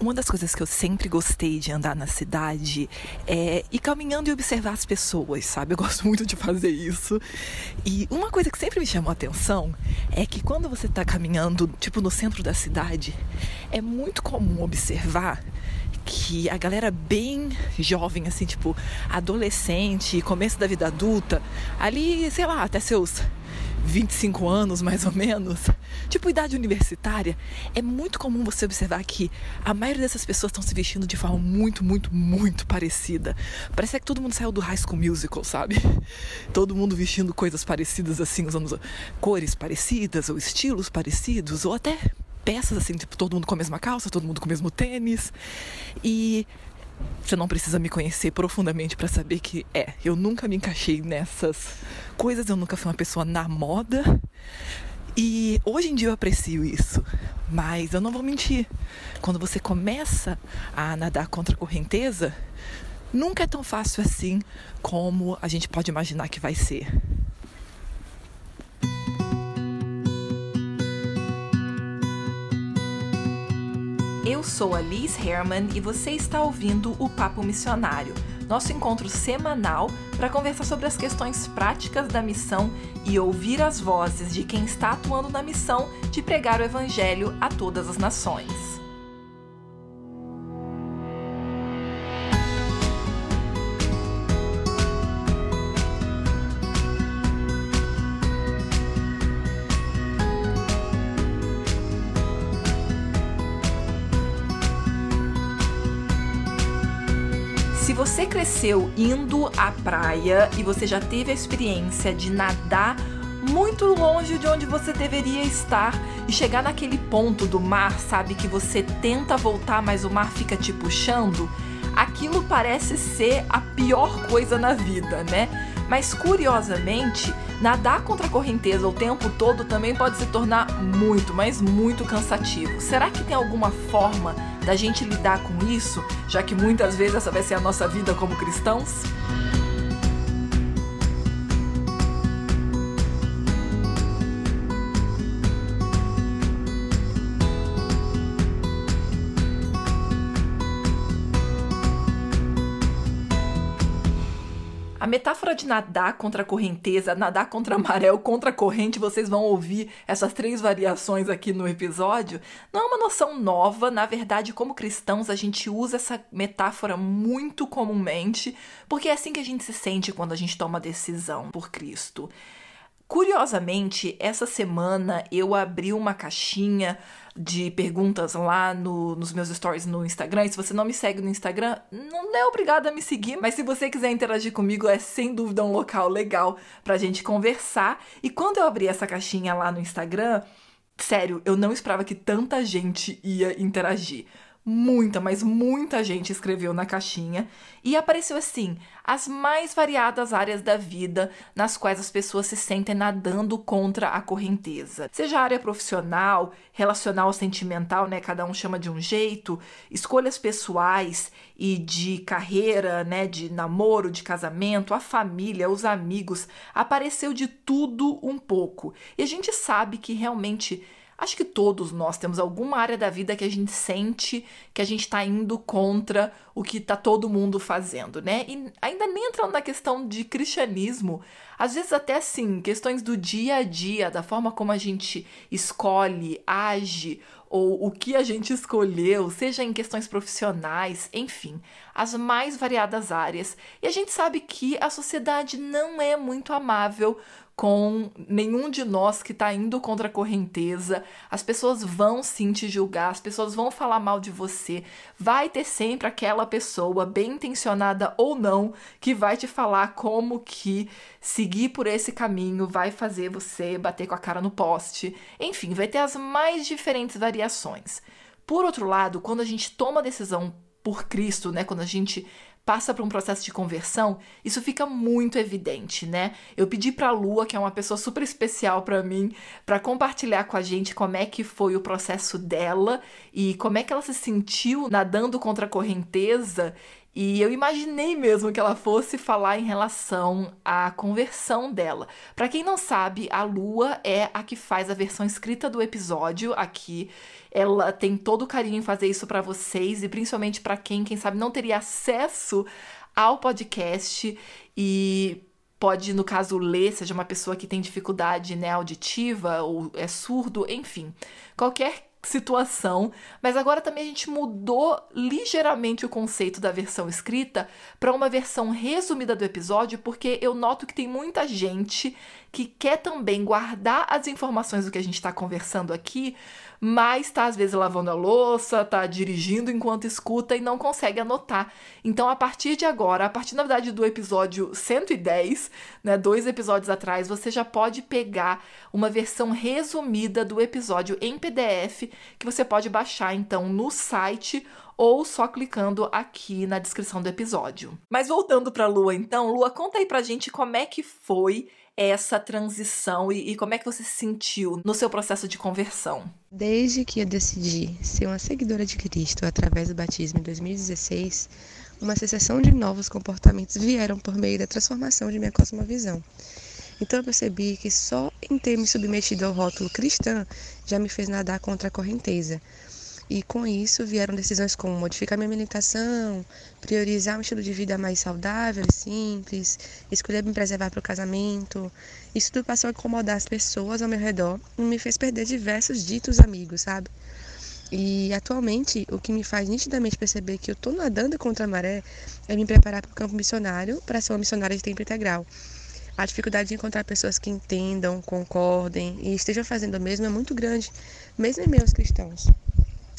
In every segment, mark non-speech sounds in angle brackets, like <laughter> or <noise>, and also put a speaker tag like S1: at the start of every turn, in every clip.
S1: Uma das coisas que eu sempre gostei de andar na cidade é ir caminhando e observar as pessoas, sabe? Eu gosto muito de fazer isso. E uma coisa que sempre me chamou a atenção é que quando você está caminhando, tipo no centro da cidade, é muito comum observar que a galera bem jovem, assim, tipo adolescente, começo da vida adulta, ali, sei lá, até seus 25 anos mais ou menos, tipo idade universitária, é muito comum você observar que a maioria dessas pessoas estão se vestindo de forma muito, muito, muito parecida. Parece que todo mundo saiu do High School Musical, sabe? Todo mundo vestindo coisas parecidas assim, usando cores parecidas ou estilos parecidos ou até peças assim, tipo todo mundo com a mesma calça, todo mundo com o mesmo tênis. E você não precisa me conhecer profundamente para saber que é, eu nunca me encaixei nessas coisas, eu nunca fui uma pessoa na moda. E hoje em dia eu aprecio isso, mas eu não vou mentir. Quando você começa a nadar contra a correnteza, nunca é tão fácil assim como a gente pode imaginar que vai ser. Eu sou a Liz Herman e você está ouvindo o Papo Missionário, nosso encontro semanal para conversar sobre as questões práticas da missão e ouvir as vozes de quem está atuando na missão de pregar o Evangelho a todas as nações. Cresceu indo à praia e você já teve a experiência de nadar muito longe de onde você deveria estar e chegar naquele ponto do mar, sabe, que você tenta voltar, mas o mar fica te puxando, aquilo parece ser a pior coisa na vida, né? Mas curiosamente, nadar contra a correnteza o tempo todo também pode se tornar muito, mas muito cansativo. Será que tem alguma forma da gente lidar com isso, já que muitas vezes essa vai ser a nossa vida como cristãos? Metáfora de nadar contra a correnteza, nadar contra a maré ou contra a corrente, vocês vão ouvir essas três variações aqui no episódio, não é uma noção nova. Na verdade, como cristãos, a gente usa essa metáfora muito comumente, porque é assim que a gente se sente quando a gente toma decisão por Cristo. Curiosamente, essa semana eu abri uma caixinha de perguntas lá no, nos meus stories no Instagram. E se você não me segue no Instagram, não é obrigado a me seguir, mas se você quiser interagir comigo, é sem dúvida um local legal pra gente conversar. E quando eu abri essa caixinha lá no Instagram, sério, eu não esperava que tanta gente ia interagir muita, mas muita gente escreveu na caixinha e apareceu assim: as mais variadas áreas da vida nas quais as pessoas se sentem nadando contra a correnteza. Seja área profissional, relacional sentimental, né, cada um chama de um jeito, escolhas pessoais e de carreira, né, de namoro, de casamento, a família, os amigos, apareceu de tudo um pouco. E a gente sabe que realmente Acho que todos nós temos alguma área da vida que a gente sente que a gente está indo contra o que está todo mundo fazendo, né? E ainda nem entrando na questão de cristianismo, às vezes até assim, questões do dia a dia, da forma como a gente escolhe, age, ou o que a gente escolheu, seja em questões profissionais, enfim, as mais variadas áreas. E a gente sabe que a sociedade não é muito amável com nenhum de nós que está indo contra a correnteza. As pessoas vão sim te julgar, as pessoas vão falar mal de você. Vai ter sempre aquela pessoa, bem intencionada ou não, que vai te falar como que seguir por esse caminho vai fazer você bater com a cara no poste. Enfim, vai ter as mais diferentes variações. Por outro lado, quando a gente toma a decisão por Cristo, né, quando a gente passa por um processo de conversão, isso fica muito evidente, né? Eu pedi para a Lua, que é uma pessoa super especial para mim, para compartilhar com a gente como é que foi o processo dela e como é que ela se sentiu nadando contra a correnteza E eu imaginei mesmo que ela fosse falar em relação à conversão dela. Para quem não sabe, a Lua é a que faz a versão escrita do episódio aqui. Ela tem todo o carinho em fazer isso para vocês e principalmente para quem, quem sabe, não teria acesso ao podcast e pode, no caso, ler, seja uma pessoa que tem dificuldade né, auditiva ou é surdo, enfim. Qualquer situação, mas agora também a gente mudou ligeiramente o conceito da versão escrita para uma versão resumida do episódio, porque eu noto que tem muita gente que quer também guardar as informações do que a gente está conversando aqui, mas está às vezes lavando a louça, está dirigindo enquanto escuta e não consegue anotar. Então, a partir de agora, a partir na verdade do episódio 110, né, dois episódios atrás, você já pode pegar uma versão resumida do episódio em PDF que você pode baixar então no site ou só clicando aqui na descrição do episódio. Mas voltando para Lua, então, Lua, conta aí pra gente como é que foi essa transição e, e, como é que você se sentiu no seu processo de conversão?
S2: Desde que eu decidi ser uma seguidora de Cristo através do batismo em 2016, uma sucessão de novos comportamentos vieram por meio da transformação de minha cosmovisão. Então eu percebi que só em ter me submetido ao rótulo cristã já me fez nadar contra a correnteza, e com isso vieram decisões como modificar minha alimentação, priorizar um estilo de vida mais saudável e simples, escolher me preservar para o casamento. Isso tudo passou a incomodar as pessoas ao meu redor e me fez perder diversos ditos amigos, sabe? E atualmente, o que me faz nitidamente perceber que eu estou nadando contra a maré é me preparar para o campo missionário para ser uma missionária de tempo integral. A dificuldade de encontrar pessoas que entendam, concordem e estejam fazendo o mesmo é muito grande, mesmo em aos cristãos.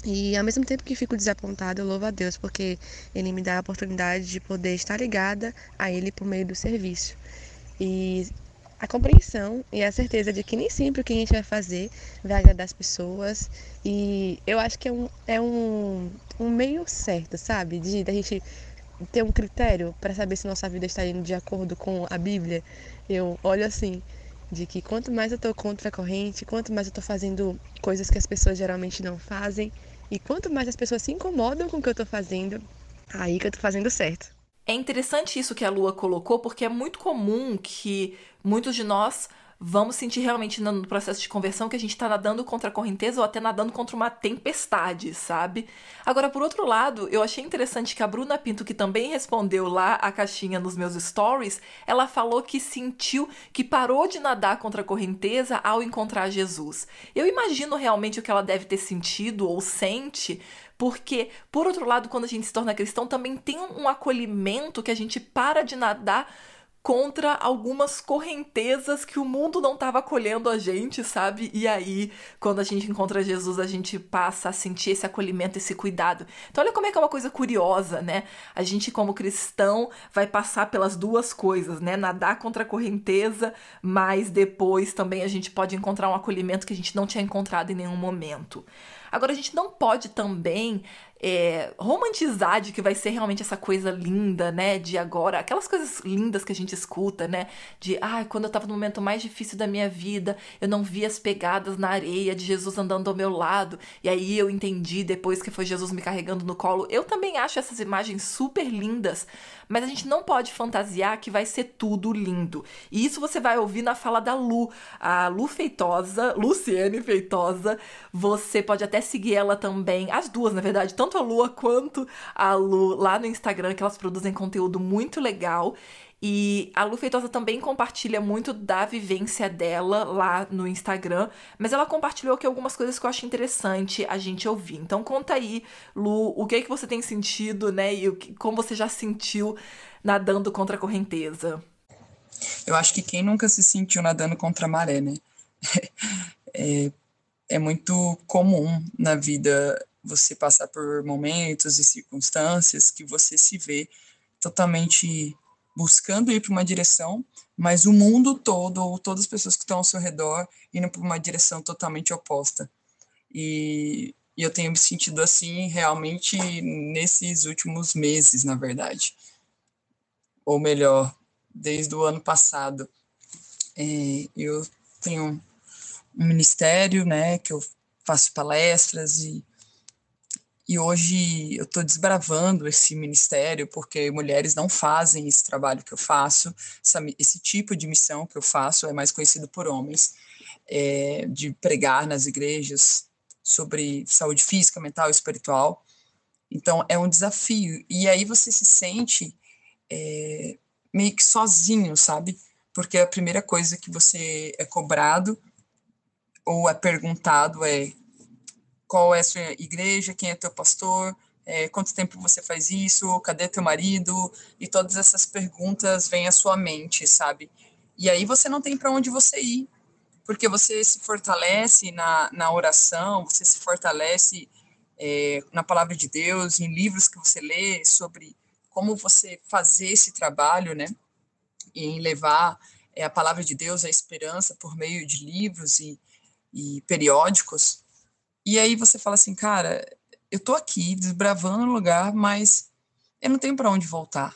S2: E ao mesmo tempo que fico desapontada, eu louvo a Deus porque Ele me dá a oportunidade de poder estar ligada a Ele por meio do serviço. E a compreensão e a certeza de que nem sempre o que a gente vai fazer vai agradar as pessoas. E eu acho que é um, é um, um meio certo, sabe? De, a gente ter um critério para saber se nossa vida está indo de acordo com a Bíblia. Eu olho assim, de que quanto mais eu estou contra a corrente, quanto mais eu estou fazendo coisas que as pessoas geralmente não fazem, e quanto mais as pessoas se incomodam com o que eu estou fazendo, aí que eu estou fazendo certo.
S1: É interessante isso que a Lua colocou, porque é muito comum que muitos de nós vamos sentir realmente no processo de conversão que a gente está nadando contra a correnteza ou até nadando contra uma tempestade, sabe? Agora, por outro lado, eu achei interessante que a Bruna Pinto, que também respondeu lá a caixinha nos meus stories, ela falou que sentiu que parou de nadar contra a correnteza ao encontrar Jesus. Eu imagino realmente o que ela deve ter sentido ou sente, porque, por outro lado, quando a gente se torna cristão, também tem um acolhimento que a gente para de nadar contra algumas correntezas que o mundo não estava acolhendo a gente, sabe? E aí, quando a gente encontra Jesus, a gente passa a sentir esse acolhimento, esse cuidado. Então, olha como é que é uma coisa curiosa, né? A gente, como cristão, vai passar pelas duas coisas, né? Nadar contra a correnteza, mas depois também a gente pode encontrar um acolhimento que a gente não tinha encontrado em nenhum momento. Agora, a gente não pode também é, romantizar de que vai ser realmente essa coisa linda, né? De agora, aquelas coisas lindas que a gente escuta, né? De, ah, quando eu tava no momento mais difícil da minha vida, eu não vi as pegadas na areia de Jesus andando ao meu lado, e aí eu entendi depois que foi Jesus me carregando no colo. Eu também acho essas imagens super lindas, mas a gente não pode fantasiar que vai ser tudo lindo. E isso você vai ouvir na fala da Lu, a Lu Feitosa, Luciene Feitosa. Você pode até seguir ela também, as duas, na verdade, tanto a Lua quanto a Lu lá no Instagram, que elas produzem conteúdo muito legal. E a Lu Feitosa também compartilha muito da vivência dela lá no Instagram, mas ela compartilhou aqui algumas coisas que eu acho interessante a gente ouvir. Então conta aí, Lu, o que é que você tem sentido, né? E como você já sentiu nadando contra a correnteza.
S3: Eu acho que quem nunca se sentiu nadando contra a maré, né? <laughs> é, é muito comum na vida você passar por momentos e circunstâncias que você se vê totalmente buscando ir para uma direção, mas o mundo todo, ou todas as pessoas que estão ao seu redor, indo para uma direção totalmente oposta. E, e eu tenho me sentido assim realmente nesses últimos meses, na verdade. Ou melhor, desde o ano passado. É, eu tenho um ministério, né, que eu faço palestras e E hoje eu estou desbravando esse ministério porque mulheres não fazem esse trabalho que eu faço, essa, esse tipo de missão que eu faço é mais conhecido por homens, é, de pregar nas igrejas sobre saúde física, mental e espiritual. Então é um desafio. E aí você se sente é, meio que sozinho, sabe? Porque a primeira coisa que você é cobrado ou é perguntado é qual é a sua igreja, quem é teu pastor, é, quanto tempo você faz isso, cadê teu marido, e todas essas perguntas vêm à sua mente, sabe? E aí você não tem para onde você ir, porque você se fortalece na, na oração, você se fortalece é, na palavra de Deus, em livros que você lê sobre como você fazer esse trabalho, né? Em levar é, a palavra de Deus, a esperança por meio de livros e, e periódicos. E aí você fala assim, cara, eu tô aqui desbravando o lugar, mas eu não tenho para onde voltar.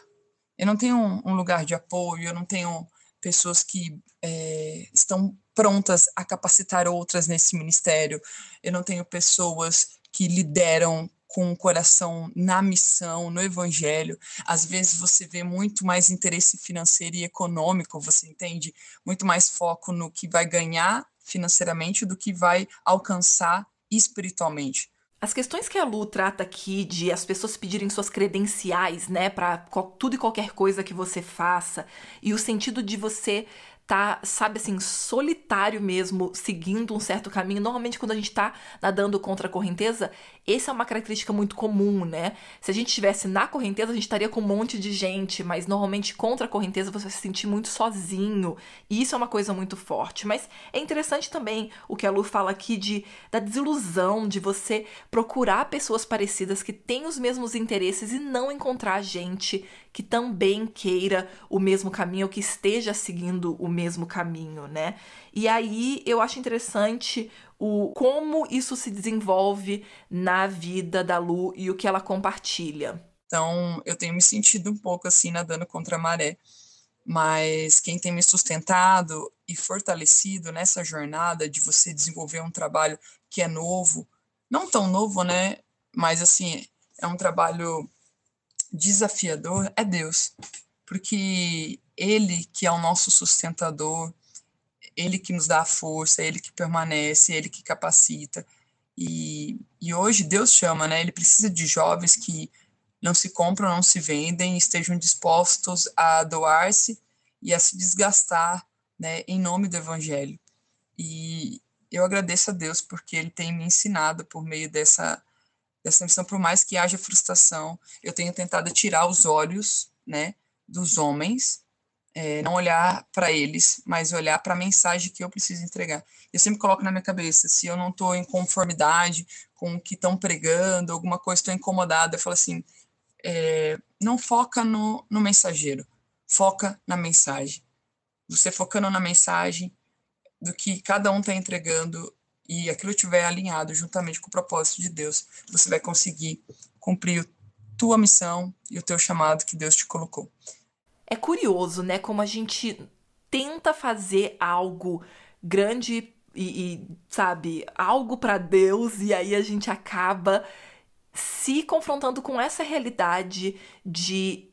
S3: Eu não tenho um, um, lugar de apoio, eu não tenho pessoas que é, estão prontas a capacitar outras nesse ministério. Eu não tenho pessoas que lideram com o coração na missão, no evangelho. Às vezes você vê muito mais interesse financeiro e econômico, você entende? Muito mais foco no que vai ganhar financeiramente do que vai alcançar espiritualmente.
S1: As questões que a Lu trata aqui de as pessoas pedirem suas credenciais, né, para tudo e qualquer coisa que você faça, e o sentido de você tá, sabe assim, solitário mesmo, seguindo um certo caminho. Normalmente, quando a gente tá nadando contra a correnteza, essa é uma característica muito comum, né? Se a gente estivesse na correnteza, a gente estaria com um monte de gente, mas normalmente contra a correnteza você vai se sentir muito sozinho. E isso é uma coisa muito forte. Mas é interessante também o que a Lu fala aqui de da desilusão, de você procurar pessoas parecidas que têm os mesmos interesses e não encontrar gente que também queira o mesmo caminho ou que esteja seguindo o mesmo caminho, né? E aí eu acho interessante o como isso se desenvolve na vida da Lu e o que ela compartilha.
S3: Então, eu tenho me sentido um pouco assim nadando contra a maré, mas quem tem me sustentado e fortalecido nessa jornada de você desenvolver um trabalho que é novo, não tão novo, né? Mas assim, é um trabalho desafiador é Deus, porque Ele que é o nosso sustentador, Ele que nos dá a força, Ele que permanece, Ele que capacita. E, e hoje Deus chama, né? Ele precisa de jovens que não se compram, não se vendem, estejam dispostos a doar-se e a se desgastar, né, em nome do Evangelho. E eu agradeço a Deus porque Ele tem me ensinado por meio dessa dessa missão, por mais que haja frustração, eu tenho tentado tirar os olhos, né, dos homens, é, não olhar para eles, mas olhar para a mensagem que eu preciso entregar. Eu sempre coloco na minha cabeça, se eu não estou em conformidade com o que estão pregando, alguma coisa, estou incomodada, eu falo assim, é, não foca no, no mensageiro, foca na mensagem. Você focando na mensagem do que cada um está entregando, e aquilo estiver alinhado juntamente com o propósito de Deus, você vai conseguir cumprir tua missão e o teu chamado que Deus te colocou.
S1: É curioso, né, como a gente tenta fazer algo grande e, e sabe, algo para Deus e aí a gente acaba se confrontando com essa realidade de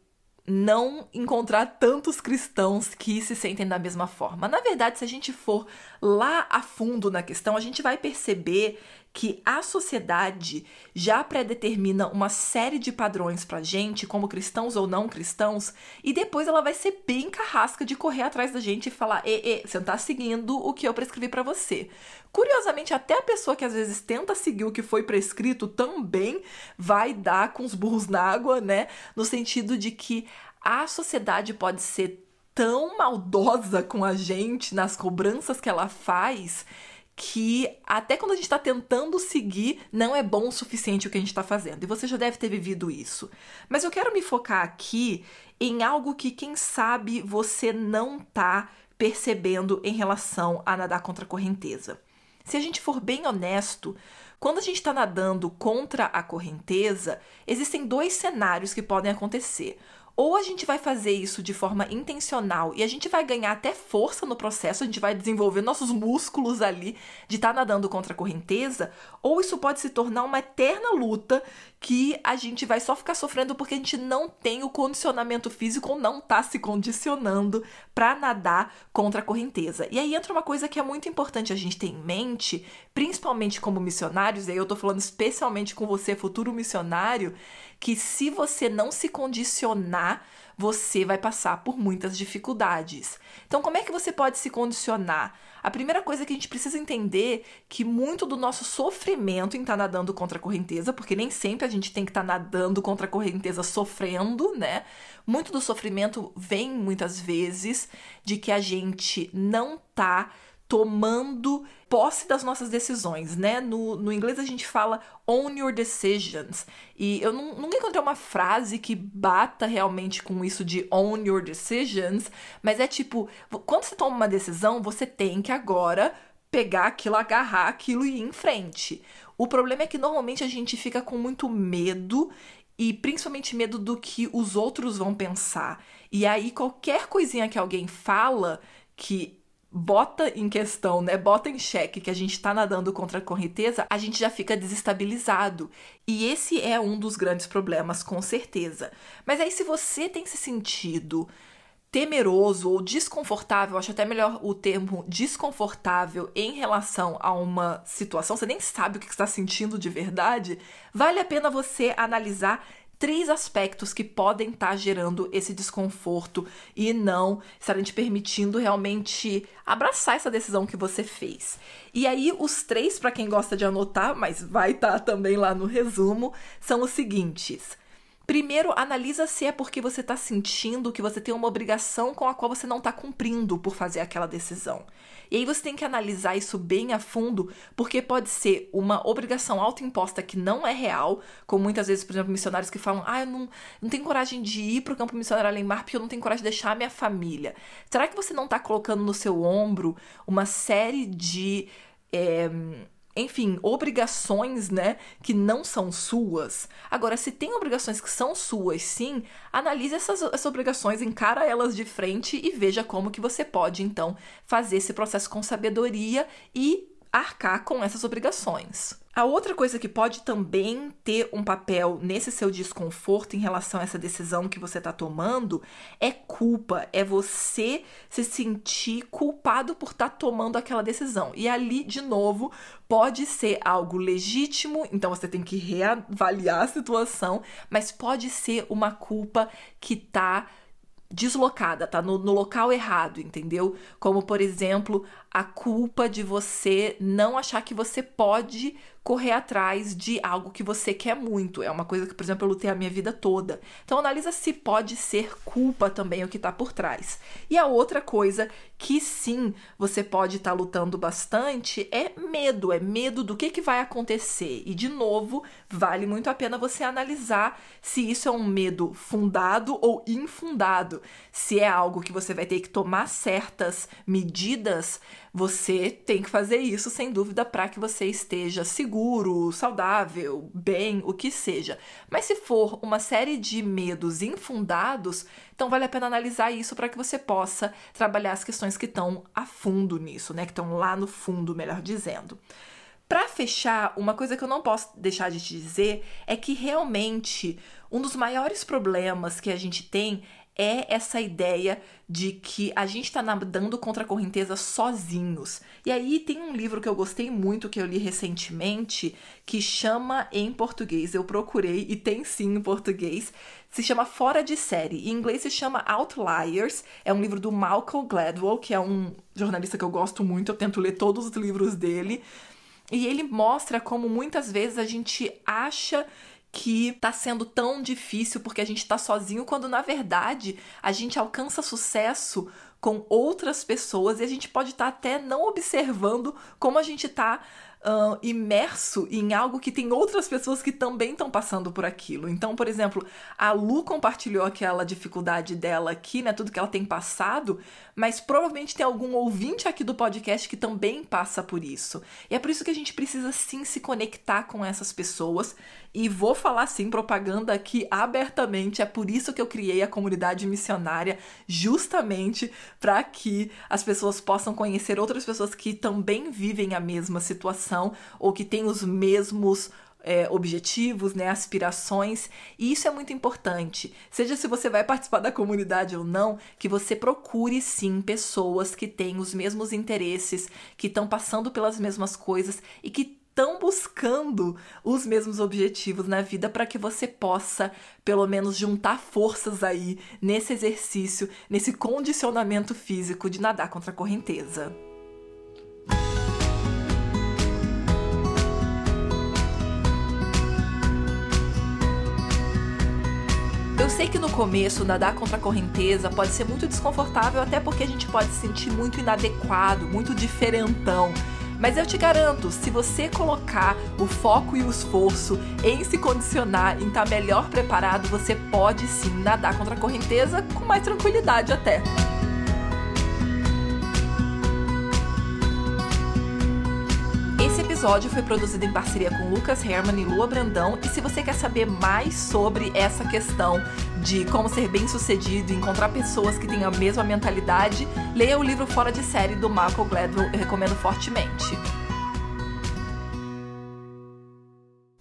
S1: não encontrar tantos cristãos que se sentem da mesma forma. Na verdade, se a gente for lá a fundo na questão, a gente vai perceber que a sociedade já predetermina uma série de padrões pra gente, como cristãos ou não cristãos, e depois ela vai ser bem carrasca de correr atrás da gente e falar: "E, e você não tá seguindo o que eu prescrevi para você". Curiosamente, até a pessoa que às vezes tenta seguir o que foi prescrito também vai dar com os burros na água, né? No sentido de que a sociedade pode ser tão maldosa com a gente nas cobranças que ela faz que até quando a gente está tentando seguir, não é bom o suficiente o que a gente está fazendo. E você já deve ter vivido isso. Mas eu quero me focar aqui em algo que, quem sabe, você não está percebendo em relação a nadar contra a correnteza. Se a gente for bem honesto, quando a gente está nadando contra a correnteza, existem dois cenários que podem acontecer. Ou a gente vai fazer isso de forma intencional e a gente vai ganhar até força no processo, a gente vai desenvolver nossos músculos ali de estar tá nadando contra a correnteza, ou isso pode se tornar uma eterna luta que a gente vai só ficar sofrendo porque a gente não tem o condicionamento físico não tá se condicionando para nadar contra a correnteza. E aí entra uma coisa que é muito importante a gente ter em mente, principalmente como missionários, e aí eu tô falando especialmente com você, futuro missionário, que se você não se condicionar, você vai passar por muitas dificuldades. Então, como é que você pode se condicionar? A primeira coisa que a gente precisa entender que muito do nosso sofrimento em estar tá nadando contra a correnteza, porque nem sempre a gente tem que estar tá nadando contra a correnteza sofrendo, né? Muito do sofrimento vem muitas vezes de que a gente não tá tomando posse das nossas decisões, né? No, no inglês a gente fala own your decisions. E eu nunca encontrei uma frase que bata realmente com isso de own your decisions, mas é tipo, quando você toma uma decisão, você tem que agora pegar aquilo, agarrar aquilo e ir em frente. O problema é que normalmente a gente fica com muito medo e principalmente medo do que os outros vão pensar. E aí qualquer coisinha que alguém fala que bota em questão, né, bota em xeque que a gente está nadando contra a correnteza, a gente já fica desestabilizado. E esse é um dos grandes problemas, com certeza. Mas aí, se você tem se sentido temeroso ou desconfortável, acho até melhor o termo desconfortável em relação a uma situação, você nem sabe o que está sentindo de verdade, vale a pena você analisar três aspectos que podem estar tá gerando esse desconforto e não estarem te permitindo realmente abraçar essa decisão que você fez. E aí, os três, para quem gosta de anotar, mas vai estar tá também lá no resumo, são os seguintes. Primeiro, analisa se é porque você está sentindo que você tem uma obrigação com a qual você não está cumprindo por fazer aquela decisão. E aí você tem que analisar isso bem a fundo, porque pode ser uma obrigação autoimposta que não é real, como muitas vezes, por exemplo, missionários que falam: ah, eu não, não tenho coragem de ir para o campo missionário além mar porque eu não tenho coragem de deixar a minha família. Será que você não está colocando no seu ombro uma série de. É, enfim, obrigações, né, que não são suas. Agora, se tem obrigações que são suas, sim, analise essas, essas obrigações, encara elas de frente e veja como que você pode, então, fazer esse processo com sabedoria e arcar com essas obrigações. A outra coisa que pode também ter um papel nesse seu desconforto em relação a essa decisão que você está tomando é culpa, é você se sentir culpado por estar tá tomando aquela decisão. E ali, de novo, pode ser algo legítimo, então você tem que reavaliar a situação, mas pode ser uma culpa que está deslocada, tá no, no, local errado, entendeu? Como, por exemplo, a culpa de você não achar que você pode correr atrás de algo que você quer muito. É uma coisa que, por exemplo, eu lutei a minha vida toda. Então analisa se pode ser culpa também o que está por trás. E a outra coisa que sim você pode estar tá lutando bastante é medo, é medo do que, que vai acontecer. E de novo, vale muito a pena você analisar se isso é um medo fundado ou infundado. Se é algo que você vai ter que tomar certas medidas você tem que fazer isso sem dúvida para que você esteja seguro, saudável, bem, o que seja. Mas se for uma série de medos infundados, então vale a pena analisar isso para que você possa trabalhar as questões que estão a fundo nisso, né? Que estão lá no fundo, melhor dizendo. Para fechar, uma coisa que eu não posso deixar de te dizer é que realmente um dos maiores problemas que a gente tem é essa ideia de que a gente está nadando contra a correnteza sozinhos. E aí tem um livro que eu gostei muito, que eu li recentemente, que chama em português, eu procurei e tem sim em português, se chama Fora de Série. Em inglês se chama Outliers, é um livro do Malcolm Gladwell, que é um jornalista que eu gosto muito, eu tento ler todos os livros dele. E ele mostra como muitas vezes a gente acha que tá sendo tão difícil porque a gente tá sozinho, quando na verdade a gente alcança sucesso com outras pessoas e a gente pode estar tá até não observando como a gente tá uh, imerso em algo que tem outras pessoas que também estão passando por aquilo. Então, por exemplo, a Lu compartilhou aquela dificuldade dela aqui, né? Tudo que ela tem passado, mas provavelmente tem algum ouvinte aqui do podcast que também passa por isso. E é por isso que a gente precisa sim se conectar com essas pessoas. E vou falar sim propaganda aqui abertamente. É por isso que eu criei a comunidade missionária, justamente para que as pessoas possam conhecer outras pessoas que também vivem a mesma situação ou que têm os mesmos é, objetivos, né, aspirações, e isso é muito importante. Seja se você vai participar da comunidade ou não, que você procure sim pessoas que têm os mesmos interesses, que estão passando pelas mesmas coisas e que estão buscando os mesmos objetivos na vida para que você possa, pelo menos, juntar forças aí nesse exercício, nesse condicionamento físico de nadar contra a correnteza. Sei que no começo nadar contra a correnteza pode ser muito desconfortável, até porque a gente pode se sentir muito inadequado, muito diferentão. Mas eu te garanto, se você colocar o foco e o esforço em se condicionar, em estar tá melhor preparado, você pode sim nadar contra a correnteza com mais tranquilidade até. Episódio foi produzido em parceria com Lucas Herman e Lua Brandão. E se você quer saber mais sobre essa questão de como ser bem sucedido e encontrar pessoas que têm a mesma mentalidade, leia o livro Fora de Série do Malcolm Gladwell, eu recomendo fortemente.